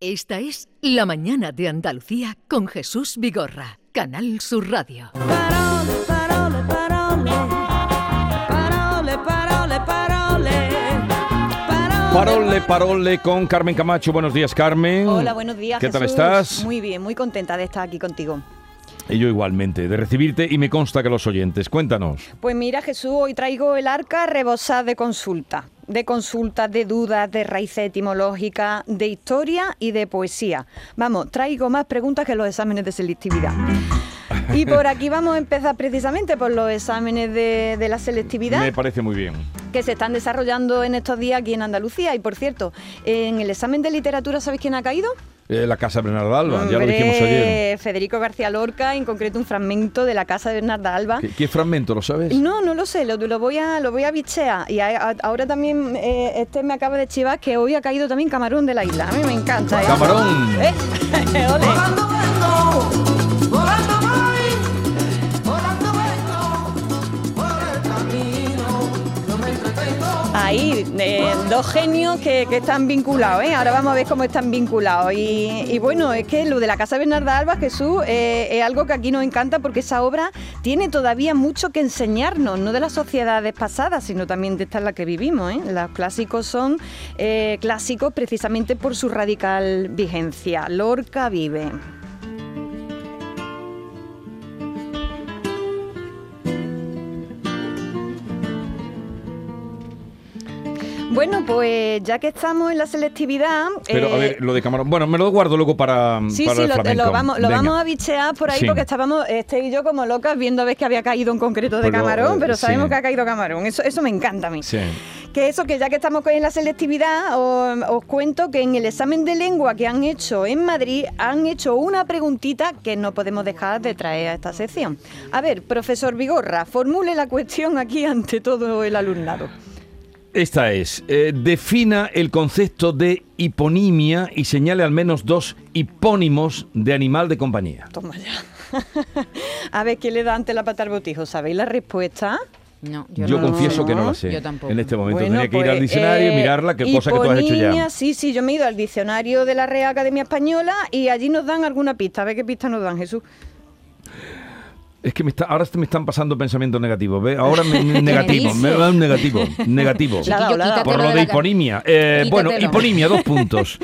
Esta es La Mañana de Andalucía con Jesús Vigorra, Canal Sur Radio. Parole, parole, parole. Parole, parole, parole. Parole. Parole, parole con Carmen Camacho. Buenos días, Carmen. Hola, buenos días. ¿Qué tal Jesús. estás? Muy bien, muy contenta de estar aquí contigo. Y yo igualmente, de recibirte y me consta que los oyentes. Cuéntanos. Pues mira, Jesús, hoy traigo el arca rebosada de consulta. De consultas, de dudas, de raíces etimológicas, de historia y de poesía. Vamos, traigo más preguntas que los exámenes de selectividad. Y por aquí vamos a empezar precisamente por los exámenes de, de la selectividad. Me parece muy bien. que se están desarrollando en estos días aquí en Andalucía. Y por cierto, en el examen de literatura, ¿sabéis quién ha caído? Eh, la Casa Bernarda Alba, ya lo dijimos ayer. Federico García Lorca, en concreto un fragmento de la casa de Bernarda Alba. ¿Qué, qué fragmento, lo sabes? No, no lo sé, lo, lo voy a lo voy a bichear. Y a- a- ahora también eh, este me acaba de chivar que hoy ha caído también Camarón de la isla. A mí me encanta. ¿eh? Camarón. ¿Eh? Ole. Ahí, eh, dos genios que, están vinculados, ¿eh? Ahora vamos a ver cómo están vinculados. Y, bueno, es que lo de la Casa Bernarda Alba, Jesús, eh, es algo que aquí nos encanta porque esa obra tiene todavía mucho que enseñarnos, no de las sociedades pasadas, sino también de esta en la que vivimos. Los clásicos son clásicos precisamente por su radical vigencia. Lorca vive. Bueno, pues ya que estamos en la selectividad... Pero a eh, ver, lo de Camarón. Bueno, me lo guardo luego para, Sí, para sí, el lo, flamenco. lo vamos, lo vamos a bichear por ahí Sí. porque estábamos, este y yo como locas viendo a ver que había caído en concreto de Pero, camarón, pero sabemos sí. que ha caído camarón. Eso, eso me encanta a mí. Sí. Que eso, que ya que estamos en la selectividad, os, os cuento que en el examen de lengua que han hecho en Madrid han hecho una preguntita que no podemos dejar de traer a esta sección. A ver, profesor Vigorra, formule la cuestión aquí ante todo el alumnado. Esta es, eh, defina el concepto de hiponimia y señale al menos dos hipónimos de animal de compañía. Toma ya. a ver, ¿qué le da ante la pata al botijo? ¿Sabéis la respuesta? No, Yo, yo, no. confieso que no la sé. Yo tampoco. En este momento Bueno, tenía que ir pues, al diccionario y eh, mirarla, qué cosa que tú has hecho ya. Sí, sí, yo me he ido al diccionario de la Real Academia Española y allí nos dan alguna pista. A ver qué pista nos dan, Jesús. Es que me está, ahora me están pasando pensamientos negativos, ¿ves? Ahora me, negativo, me da un negativo, negativo. Por lo de hiponimia. Eh, bueno, hiponimia, dos puntos.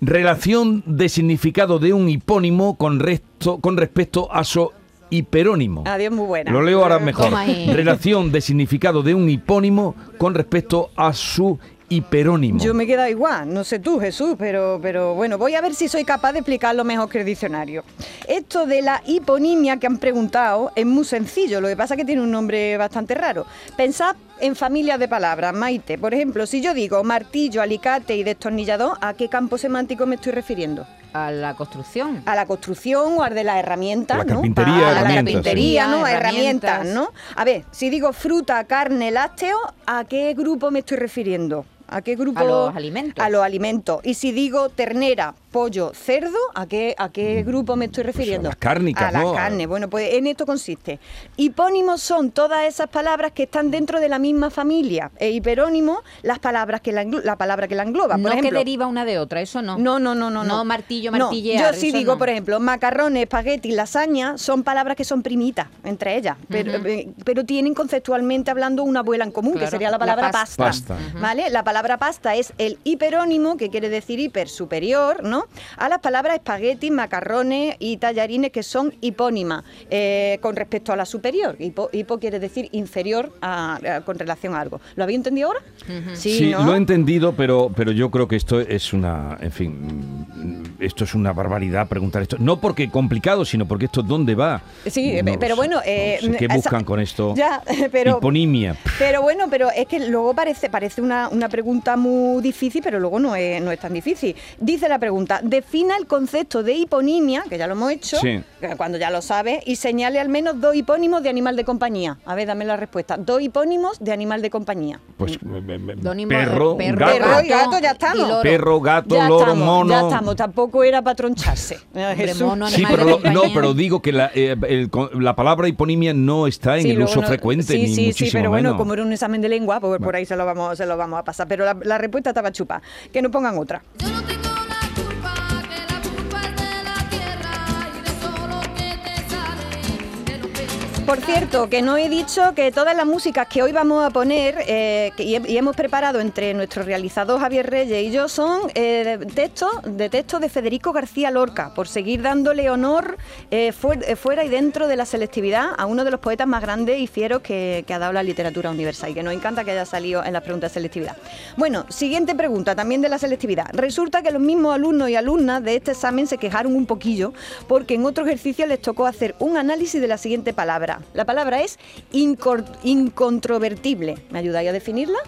Relación de significado de un hipónimo con, resto, con respecto a su hiperónimo. Adiós, muy buena. Lo leo ahora mejor. Relación de significado de un hipónimo con respecto a su hiperónimo. Yo me he quedado igual, no sé tú, Jesús, pero, pero bueno, voy a ver si soy capaz de explicarlo mejor que el diccionario. Esto de la hiponimia que han preguntado es muy sencillo, lo que pasa es que tiene un nombre bastante raro. Pensad en familias de palabras, Maite. Por ejemplo, si yo digo martillo, alicate y destornillador, ¿a qué campo semántico me estoy refiriendo? A la construcción. a la construcción o al de las herramientas, La ¿no? carpintería, a la carpintería, sí. ¿no? A Herramientas. herramientas, ¿no? A ver, si digo fruta, carne, lácteo, ¿a qué grupo me estoy refiriendo? ¿A qué grupo? A los alimentos. A los alimentos. Y si digo ternera, pollo, cerdo, ¿a qué, a qué grupo me estoy refiriendo? las cárnicas, A las ¿no? carnes. Bueno, pues en esto consiste. Hipónimos son todas esas palabras que están dentro de la misma familia. E hiperónimo, las palabras que la, la palabra que la engloba. Por no que ejemplo, deriva una de otra, eso no. no, no, no, no. No, martillo, No, martillear, Yo sí digo, no. por ejemplo, macarrones, espagueti, lasaña, son palabras que son primitas entre ellas, pero, eh, pero tienen conceptualmente hablando una abuela en común, que sería la la palabra pasta. pasta. Pasta. ¿Vale? La palabra pasta es el hiperónimo, que quiere decir hiper superior, ¿no? A las palabras espagueti, macarrones y tallarines, que son hipónimas eh, con respecto a la superior. Hipo, hipo quiere decir inferior a- a- con relación a algo. ¿Lo habéis entendido ahora? Sí, ¿no? lo he entendido, pero, pero yo creo que esto es una, en fin, mm, esto es una barbaridad preguntar esto. No porque complicado, sino porque esto dónde va. Sí, No pero bueno, eh, no sé. ¿qué esa- buscan con esto? Ya, pero Hiponimia. Pero bueno, pero es que luego parece, parece una, una pregunta muy difícil, pero luego no es, no es tan difícil. Dice la pregunta, defina el concepto de hiponimia, que ya lo hemos hecho, Sí. que cuando ya lo sabes, y señale al menos dos hipónimos de animal de compañía. A ver, dame la respuesta. Dos hipónimos de animal de compañía. Pues eh, eh, Dónimo- perro, perro, gato. Perro y gato, ya estamos. y loro. Perro, gato, ya loro, estamos, mono. Ya estamos, tampoco era para troncharse. Eh, mono, Sí, animal pero lo- no, pero digo que la, eh, el la palabra hiponimia no está en Sí, el uso no- frecuente, sí, ni sí, muchísimo sí, pero bueno, como era un examen de lengua, pues por ahí se lo vamos, se lo vamos a pasar. Pero la, la respuesta estaba chupa. Que no pongan otra. Yo no tengo Por cierto, que no he dicho que todas las músicas que hoy vamos a poner eh, y, he- y hemos preparado entre nuestro realizador Javier Reyes y yo son eh, textos de, textos de Federico García Lorca, por seguir dándole honor eh, fuera y dentro de la selectividad a uno de los poetas más grandes y fieros que, que ha dado la literatura universal y que nos encanta que haya salido en las preguntas de selectividad. Bueno, siguiente pregunta, también de la selectividad. Resulta que los mismos alumnos y alumnas de este examen se quejaron un poquillo porque en otro ejercicio les tocó hacer un análisis de la siguiente palabra. La palabra es incontrovertible. ¿Me ayudáis a definirla?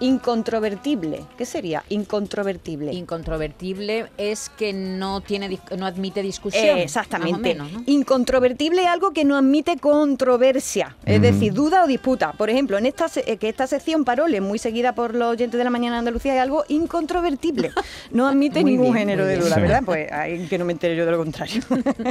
Incontrovertible. ¿Qué sería incontrovertible? Incontrovertible es que no tiene no admite discusión. Eh, exactamente. Incontrovertible es algo que no admite controversia, es decir, duda o disputa. Por ejemplo, en esta eh, que esta sección Parole, muy seguida por los oyentes de la mañana de Andalucía, es algo incontrovertible. No admite ningún bien, género de duda. ¿verdad? Pues hay que no me entere yo de lo contrario.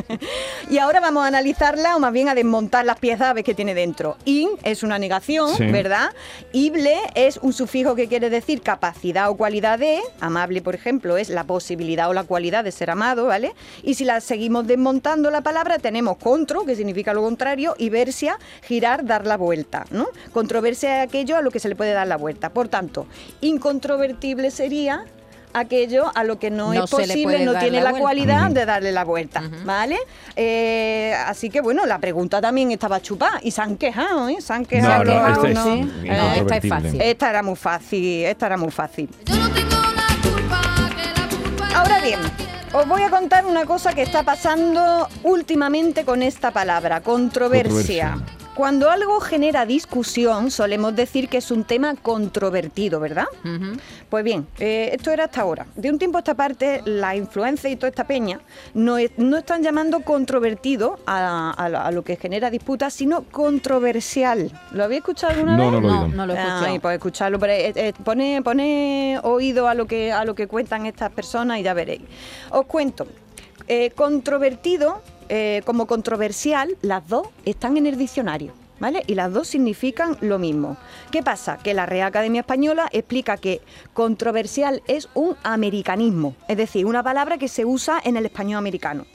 y ahora vamos a analizarla o más bien a desmontar las piezas a ver qué tiene dentro. In es una negación, Sí. ¿verdad? Ible es un sufijo que quiere decir capacidad o cualidad de. Amable, por ejemplo, es la posibilidad o la cualidad de ser amado, ¿vale? Y si la seguimos desmontando la palabra, tenemos contro, que significa lo contrario, y versia, girar, dar la vuelta, ¿no? Controversia es aquello a lo que se le puede dar la vuelta. Por tanto, incontrovertible sería aquello a lo que no, No es posible, no tiene la cualidad de darle la vuelta, ¿vale? Eh, así que bueno, la pregunta también estaba chupada y se han quejado, ¿eh? Se han quejado. No, no, quejado, esta es ¿no? No, esta es fácil. Esta era muy fácil, esta era muy fácil. Yo no tengo la culpa, que la culpa es Ahora bien, os voy a contar una cosa que está pasando últimamente con esta palabra, controversia. Controversia. Cuando algo genera discusión, solemos decir que es un tema controvertido, ¿verdad? Pues bien, eh, esto era hasta ahora. De un tiempo a esta parte, la influencia y toda esta peña no, es- no están llamando controvertido a, a lo- a lo que genera disputa, sino controversial. ¿Lo habéis escuchado alguna No, vez? no lo he No, no lo he escuchado. Ay, pues escucharlo, pero eh, eh, pone, pone oído a lo que a lo que cuentan estas personas y ya veréis. Os cuento. Eh, controvertido eh, como controversial, las dos están en el diccionario. ¿Vale? Y las dos significan lo mismo. ¿Qué pasa? Que la Real Academia Española explica que controversial es un americanismo, es decir, una palabra que se usa en el español americano.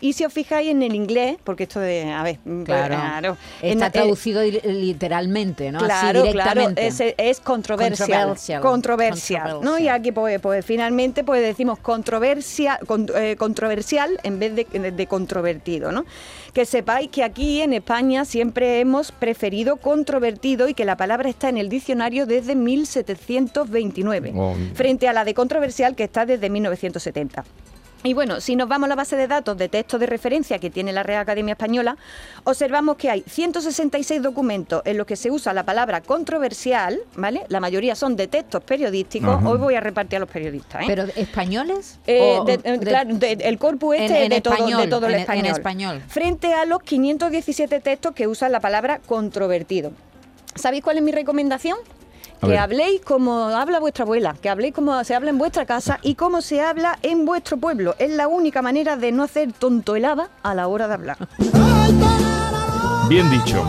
Y si os fijáis en el inglés, porque esto de, a ver, pues, Claro. Está traducido li- literalmente, ¿no? Claro, Así claro, es, es controversial. Controversial. Controversial. ¿no? Y aquí pues, pues finalmente pues decimos controversia, con- eh, controversial en vez de, de- de controvertido. ¿no? Que sepáis que aquí en España siempre hemos preferido controvertido y que la palabra está en el diccionario desde 1729, Oh. frente a la de controversial que está desde 1970. Y bueno, si nos vamos a la base de datos de textos de referencia que tiene la Real Academia Española, observamos que hay 166 documentos en los que se usa la palabra controversial, ¿vale? La mayoría son de textos periodísticos. Ajá. Hoy voy a repartir a los periodistas, ¿eh? ¿Pero españoles? Eh, de- eh, de- claro, de- el corpus este en- en de, todo, de español, todo el en- en español. español. Frente a los 517 textos que usan la palabra controvertido. ¿Sabéis cuál es mi recomendación? A Que ver. habléis como habla vuestra abuela, que habléis como se habla en vuestra casa y como se habla en vuestro pueblo. Es la única manera de no hacer tontoelada a la hora de hablar. Bien dicho.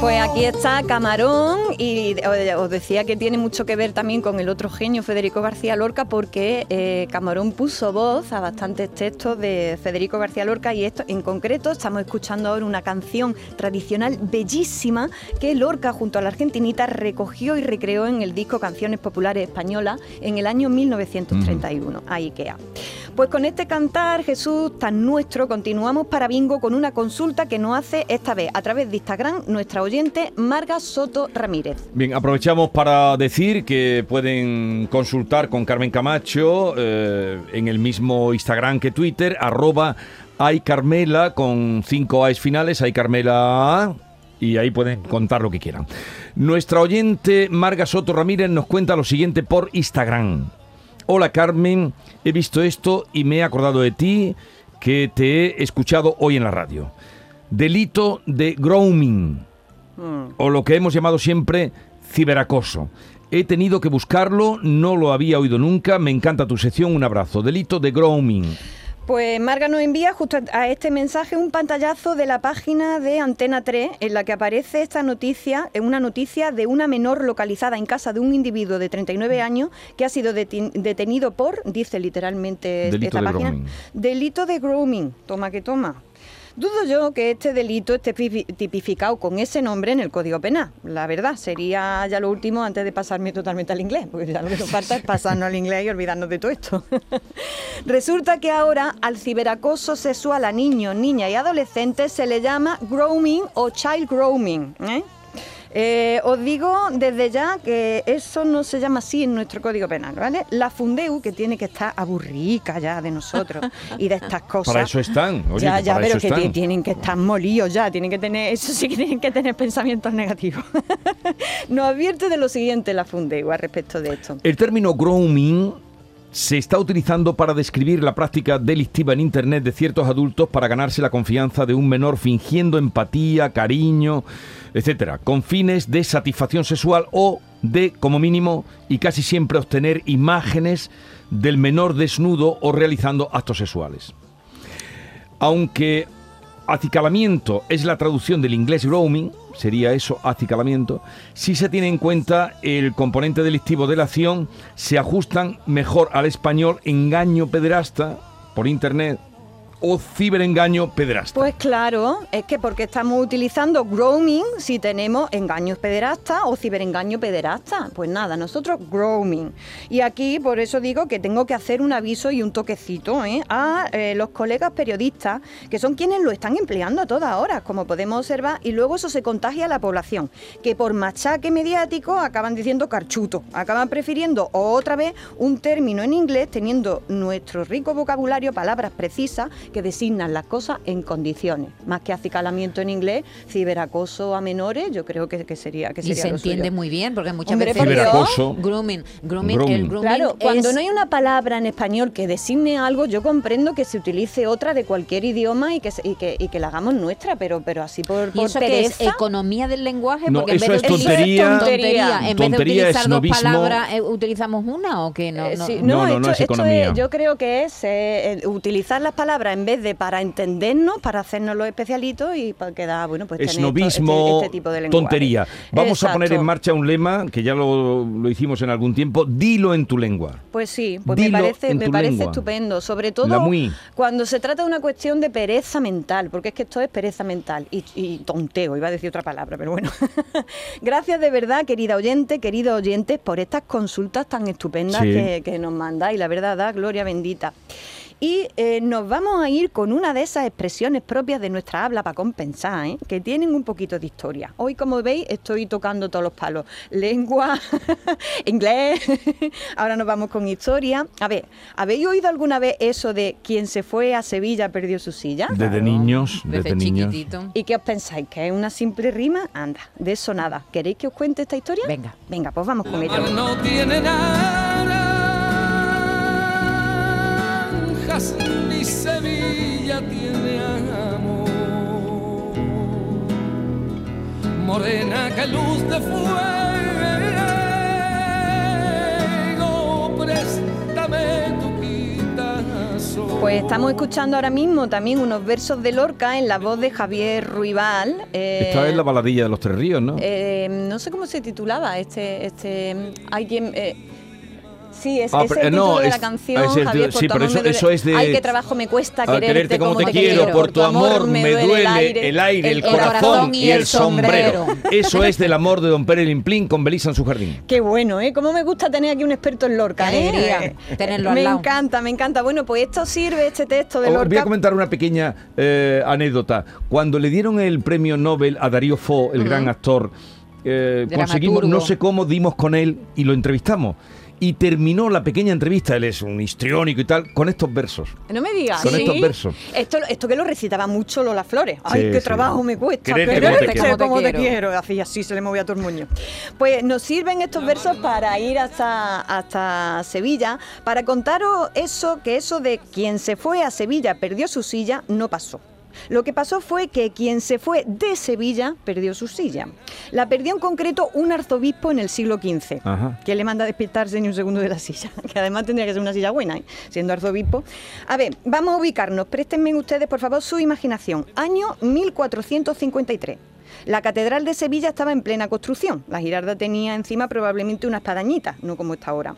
Pues aquí está Camarón y eh, os decía que tiene mucho que ver también con el otro genio Federico García Lorca porque eh, Camarón puso voz a bastantes textos de Federico García Lorca y esto en concreto estamos escuchando ahora una canción tradicional bellísima que Lorca junto a la argentinita recogió y recreó en el disco Canciones Populares Españolas en el año 1931. Ahí queda. Pues con este cantar Jesús tan nuestro continuamos para Bingo con una consulta que nos hace esta vez a través de Instagram nuestra oyente Marga Soto Ramírez. Bien, aprovechamos para decir que pueden consultar con Carmen Camacho eh, en el mismo Instagram que Twitter, arroba aycarmela con cinco A's finales, aycarmela y ahí pueden contar lo que quieran. Nuestra oyente Marga Soto Ramírez nos cuenta lo siguiente por Instagram. Hola Carmen, he visto esto y me he acordado de ti que te he escuchado hoy en la radio. Delito de grooming o lo que hemos llamado siempre ciberacoso. He tenido que buscarlo, no lo había oído nunca, me encanta tu sección, un abrazo. Delito de grooming. Pues Marga nos envía justo a este mensaje un pantallazo de la página de Antena 3 en la que aparece esta noticia, eh, una noticia de una menor localizada en casa de un individuo de 39 años que ha sido detenido por, dice literalmente Delito esta de página, grooming. delito de grooming. Toma que toma. Dudo yo que este delito esté pi- tipificado con ese nombre en el Código Penal. La verdad, sería ya lo último antes de pasarme totalmente al inglés, porque ya lo que nos falta es pasarnos al inglés y olvidarnos de todo esto. Resulta que ahora al ciberacoso sexual a niños, niñas y adolescentes se le llama grooming o child grooming. ¿eh? Eh, os digo desde ya que eso no se llama así en nuestro código penal, ¿vale? La Fundeu, que tiene que estar aburrica ya de nosotros y de estas cosas. Para eso están. Oye, ya, ya, para pero eso que están. tienen que estar molidos ya, tienen que tener, eso sí que tienen que tener pensamientos negativos. Nos advierte de lo siguiente la Fundeu al respecto de esto. El término grooming se está utilizando para describir la práctica delictiva en Internet de ciertos adultos para ganarse la confianza de un menor fingiendo empatía, cariño, etcétera, con fines de satisfacción sexual o de, como mínimo, y casi siempre obtener imágenes del menor desnudo o realizando actos sexuales. Aunque acicalamiento es la traducción del inglés grooming, sería eso, acicalamiento, si se tiene en cuenta el componente delictivo de la acción, se ajustan mejor al español engaño pederasta por internet o ciberengaño pederasta. Pues claro, es que porque estamos utilizando grooming si tenemos engaños pederastas o ciberengaño pederasta. Pues nada, nosotros grooming. Y aquí por eso digo que tengo que hacer un aviso y un toquecito ¿eh? a eh, los colegas periodistas, que son quienes lo están empleando a todas horas, como podemos observar, y luego eso se contagia a la población, que por machaque mediático acaban diciendo carchuto, acaban prefiriendo otra vez un término en inglés teniendo nuestro rico vocabulario, palabras precisas que designan las cosas en condiciones. Más que acicalamiento en inglés, ciberacoso a menores, yo creo que, que sería que Y sería se lo entiende suyo. muy bien, porque muchas Hombre, veces... Ciberacoso. Grooming. Grooming, Grooming. El grooming Claro, cuando no hay una palabra en español que designe algo, yo comprendo que se utilice otra de cualquier idioma y que, se- y que, y que la hagamos nuestra, pero, pero así por, ¿Y por eso que es pereza. economía del lenguaje? No, Porque en eso vez de es tontería. tontería, En vez de Tontería, utilizar dos palabras, eh, ¿utilizamos una o qué? No, Eh, no. sí, No, no, no esto, es esto yo creo que es eh, utilizar las palabras en vez de para entendernos, para hacernos los especialitos y para quedar, bueno, pues tener esto- Esnovismo, este, este tipo de lenguaje. tontería. Vamos a poner en marcha un lema que ya lo, lo hicimos en algún tiempo. Dilo en tu lengua. Pues sí, pues Dilo me parece, en me parece lengua. estupendo, sobre todo cuando se trata de una cuestión de pereza mental, porque es que esto es pereza mental y, y tonteo, iba a decir otra palabra, pero bueno. Gracias de verdad, querida oyente, queridos oyentes, por estas consultas tan estupendas Sí. que, que nos mandáis, la verdad, da gloria bendita. Y eh, nos vamos a ir con una de esas expresiones propias de nuestra habla para compensar, ¿eh? que tienen un poquito de historia. Hoy, como veis, estoy tocando todos los palos. Lengua, inglés, ahora nos vamos con historia. A ver, ¿habéis oído alguna vez eso de quien se fue a Sevilla perdió su silla? Desde niños, Desde desde niños. chiquitito. ¿Y qué os pensáis? ¿Que es una simple rima? Anda, de eso nada. ¿Queréis que os cuente esta historia? Venga. Venga, pues vamos con ello. no tiene ni Sevilla tiene amor. Morena que luz de fuego, préstame tu quitazo. Pues estamos escuchando ahora mismo también unos versos de Lorca en la voz de Javier Ruibal. eh, Esta es la baladilla de los Tres Ríos, ¿no? eh, no sé cómo se titulaba este, este, hay quien, eh, sí, es, Ah, es pero, el eh, título no, de la es- canción, es el- Javier, por sí, tu pero amor eso- me duele. eso es de- Ay, qué trabajo me cuesta A quererte, como te quiero, por tu amor me duele el aire, el, corazón y el sombrero. Eso es del amor de Don Pérez Limplín con Belisa en su jardín. Qué bueno, ¿eh? Cómo me gusta tener aquí un experto en Lorca, ¿eh? alegría tenerlo al Me lado. encanta, me encanta. Bueno, pues esto sirve, este texto de Os voy a Lorca. comentar una pequeña eh, anécdota. Cuando le dieron el premio Nobel a Darío Fo, el gran actor, eh, conseguimos, no sé cómo, dimos con él y lo entrevistamos. Y terminó la pequeña entrevista, él es un histriónico y tal, con estos versos. No me digas. Con ¿sí? estos versos. Esto, esto que lo recitaba mucho Lola Flores. Ay, Sí, qué sí. trabajo me cuesta. Como te quiero. como te quiero. Así, así se le movía todo el moño. Pues nos sirven estos versos para ir hasta, hasta Sevilla, para contaros eso, que eso de quien se fue a Sevilla perdió su silla, no pasó. Lo que pasó fue que quien se fue de Sevilla perdió su silla. La perdió en concreto un arzobispo en el siglo XV, Ajá. que le manda a despertarse ni un segundo de la silla, que además tendría que ser una silla buena, ¿eh? siendo arzobispo. A ver, vamos a ubicarnos. Préstenme ustedes, por favor, su imaginación. Año 1453. La Catedral de Sevilla estaba en plena construcción. La Girarda tenía encima probablemente una espadañita, no como está ahora.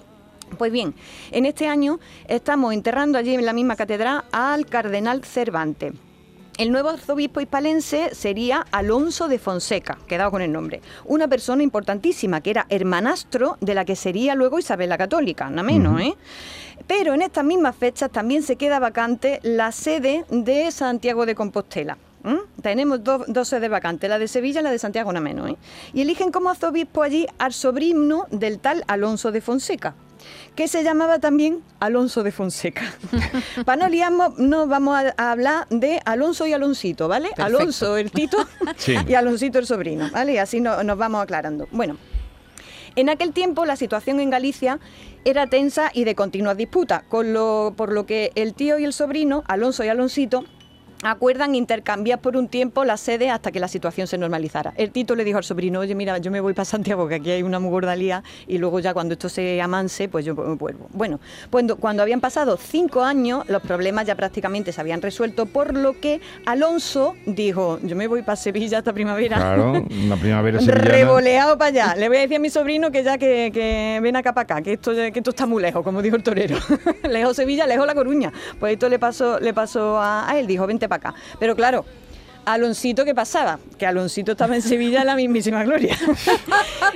Pues bien, en este año estamos enterrando allí en la misma catedral al cardenal Cervantes. El nuevo arzobispo hispalense sería Alonso de Fonseca, quedado con el nombre. Una persona importantísima que era hermanastro de la que sería luego Isabel la Católica, nada menos, ¿eh? Pero en estas mismas fechas también se queda vacante la sede de Santiago de Compostela. Tenemos dos, dos sedes vacantes, la de Sevilla y la de Santiago, nada menos. ¿eh? Y eligen como arzobispo allí al sobrino del tal Alonso de Fonseca, que se llamaba también Alonso de Fonseca. Para no liarnos, no vamos a, a hablar de Alonso y Alonsito, ¿vale? Perfecto. Alonso el Tito Sí. y Alonsito el sobrino, ¿vale? Y así no- nos vamos aclarando. Bueno, en aquel tiempo la situación en Galicia era tensa y de continuas disputas, con lo, por lo que el tío y el sobrino, Alonso y Alonsito, acuerdan intercambiar por un tiempo la sede hasta que la situación se normalizara. El Tito le dijo al sobrino, oye, mira, yo me voy para Santiago, que aquí hay una muy gorda lía, y luego ya cuando esto se amanse, pues yo vuelvo. Bueno, cuando, cuando habían pasado cinco años, los problemas ya prácticamente se habían resuelto, por lo que Alonso dijo, yo me voy para Sevilla esta primavera. Claro, una primavera sevillana. Revoleado para allá. Le voy a decir a mi sobrino que ya que, que ven acá para acá, que esto, que esto está muy lejos, como dijo el torero. lejos Sevilla, lejos La Coruña. Pues esto le pasó, le pasó a, a él, dijo, vente Pero claro, Aloncito, ¿qué pasaba? Que Aloncito estaba en Sevilla en la mismísima gloria.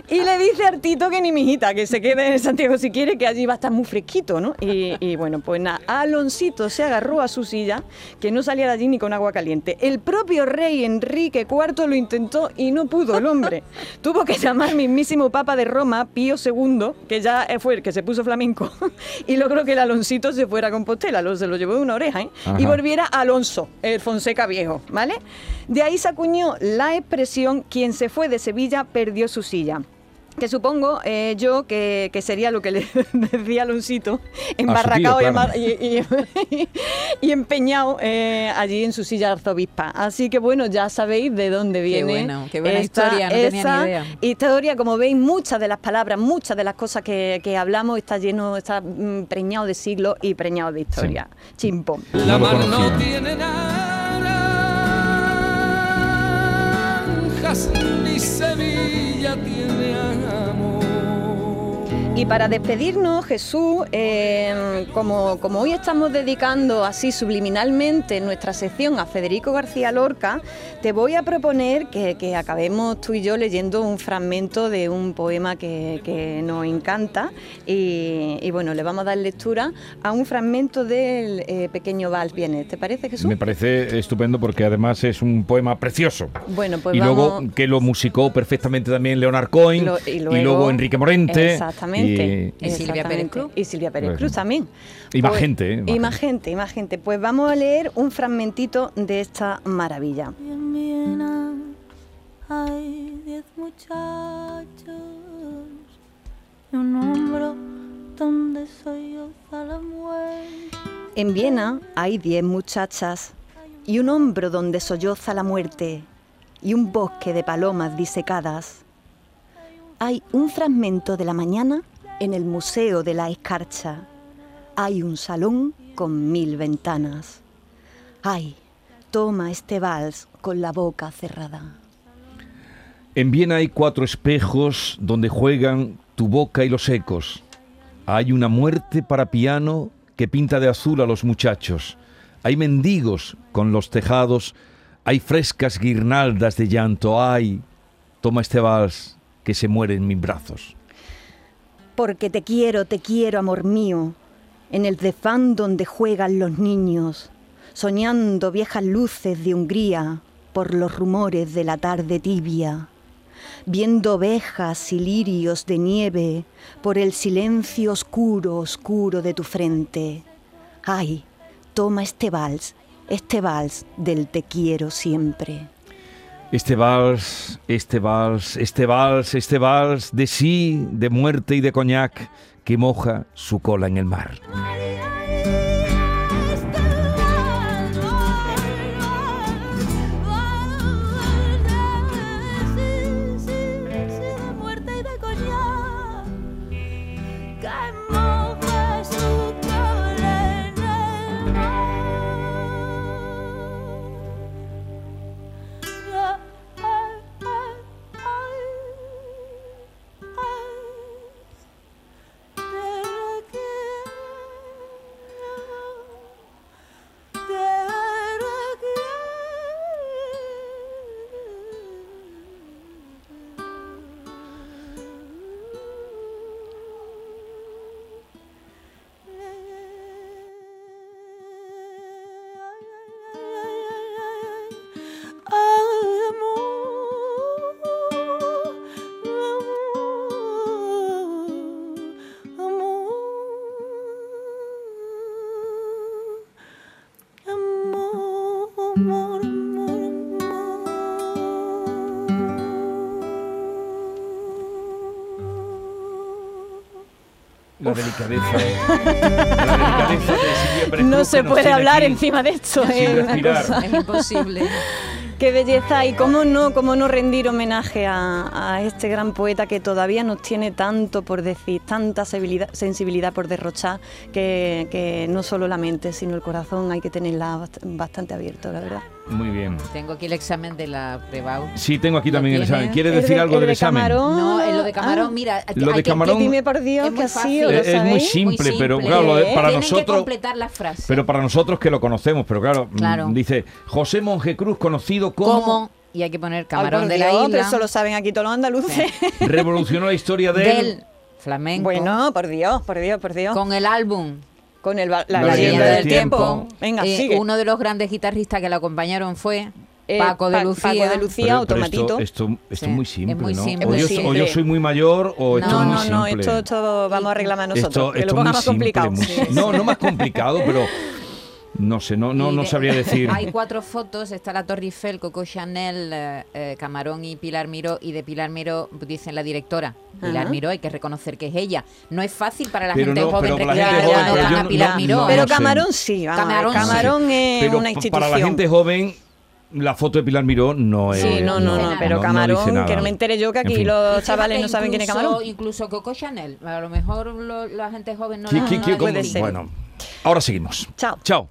y le dice a Artito que ni mijita, que se quede en Santiago si quiere, que allí va a estar muy fresquito, ¿no? Y, y bueno, pues nada, Aloncito se agarró a su silla, que no salía de allí ni con agua caliente. El propio rey Enrique IV lo intentó y no pudo el hombre. Tuvo que llamar al mismísimo Papa de Roma, Pío II, que ya fue el que se puso flamenco, y logró que el Aloncito se fuera a Compostela, lo, se lo llevó de una oreja, ¿eh? Y volviera Alonso, el Fonseca viejo, ¿vale? De ahí se acuñó la expresión quien se fue de Sevilla perdió su silla. Que supongo eh, yo que, que sería lo que le decía Aloncito, embarracado y claro. y, y- y empeñado eh, allí en su silla de arzobispa. Así que bueno, ya sabéis de dónde viene. bueno, qué buena esta- historia, no tenía ni idea. Historia, como veis, muchas de las palabras, muchas de las cosas que, que hablamos está lleno, está mm, preñado de siglos y preñado de historia. Chimpón. La No lo mar no tiene naranjas, Sevilla tiene. Y para despedirnos, Jesús, eh, como, como hoy estamos dedicando así subliminalmente nuestra sección a Federico García Lorca, te voy a proponer que, que acabemos tú y yo leyendo un fragmento de un poema que, que nos encanta. Y, y bueno, le vamos a dar lectura a un fragmento del eh, pequeño Vals Vienes. ¿Te parece, Jesús? Me parece estupendo porque además es un poema precioso. Bueno, pues y vamos- luego que lo musicó perfectamente también Leonard Cohen Lo- y, y luego, luego- Enrique Morente Exactamente. Y- Y Silvia. Pérez Cruz. Y Silvia Pérez Cruz también. y más Pues- gente, ¿eh? Y más gente, y más gente. Pues vamos a leer un fragmentito de esta maravilla. Y en Viena hay diez muchachos y un hombro donde la muerte. En Viena hay diez muchachas y un hombro donde solloza la muerte y un bosque de palomas disecadas. Hay un fragmento de la mañana en el Museo de la Escarcha. Hay un salón con mil ventanas. Ay, toma este vals con la boca cerrada. En Viena hay cuatro espejos donde juegan tu boca y los ecos. Hay una muerte para piano que pinta de azul a los muchachos. Hay mendigos con los tejados. Hay frescas guirnaldas de llanto. Ay, toma este vals que se muere en mis brazos. Porque te quiero, te quiero, amor mío, en el desván donde juegan los niños, soñando viejas luces de Hungría por los rumores de la tarde tibia, viendo ovejas y lirios de nieve por el silencio oscuro, oscuro de tu frente. Ay, toma este vals, este vals del te quiero siempre. Este vals, este vals, este vals, este vals de sí, de muerte y de coñac que moja su cola en el mar. Delicadeza. la delicadeza No se puede hablar aquí encima de esto. sin es una respirar. cosa. Es imposible. Qué belleza y cómo no, cómo no rendir homenaje a, a este gran poeta que todavía nos tiene tanto por decir, tanta sensibilidad, por derrochar, que, que no solo la mente, sino el corazón hay que tenerla bast- bastante abierto, la verdad. Muy bien. Tengo aquí el examen de la Prebau. Sí, tengo aquí ¿Lo también el tienes? examen. ¿Quieres El decir de- algo el del de examen? camarón. No, en lo de camarón, Ah. mira. Lo de hay que- camarón- Dime por Dios Es muy que ha fácil. sido, Eh, lo es muy simple, Muy pero simple. claro, lo de- para Tienen que nosotros. completar la frase. Pero para nosotros que lo conocemos, pero claro, mm, Claro. dice José Monje Cruz, conocido como ¿Cómo? Y hay que poner Ay, camarón por de la Dios, isla. pero eso lo saben aquí todos los andaluces. revolucionó la historia del, del flamenco. Bueno, por Dios, por Dios, por Dios. con el álbum Con el, la, La leyenda leyenda del del tiempo. tiempo. Venga, Eh, sigue. Uno de los grandes guitarristas que la acompañaron fue Eh, Paco de Lucía. Paco de Lucía, Pero- pero automatito. esto, esto, esto Sí, es muy es simple, ¿no? simple. O, yo, muy o yo simple. soy muy mayor o esto no, es muy no, no, simple. esto, esto vamos a arreglar nosotros, Esto- que esto lo pongamos simple, complicado. muy Sí, simple. sí. No, no más complicado, pero no sé, no, no, sabría decir. Hay cuatro fotos, está la Torre Eiffel, Coco Chanel, eh, eh, Camarón y Pilar Miró, y de Pilar Miró dicen la directora. Pilar Ajá. Miró, hay que reconocer que es ella. No es fácil para la Pero gente no, joven no- Pilar no- Miró. no Pero sé. Camarón sí, Camarón sí. Camarón es pero una institución. para la gente joven, la foto de Pilar Miró no es. Sí, no, no, no, pero no Camarón, que no me entere yo que En aquí fin. los chavales no saben quién es Camarón. Incluso Coco Chanel. A lo mejor lo- la gente joven no ¿Qué- la qué- qué- puede ser. Bueno, ahora seguimos. Chao. Chao.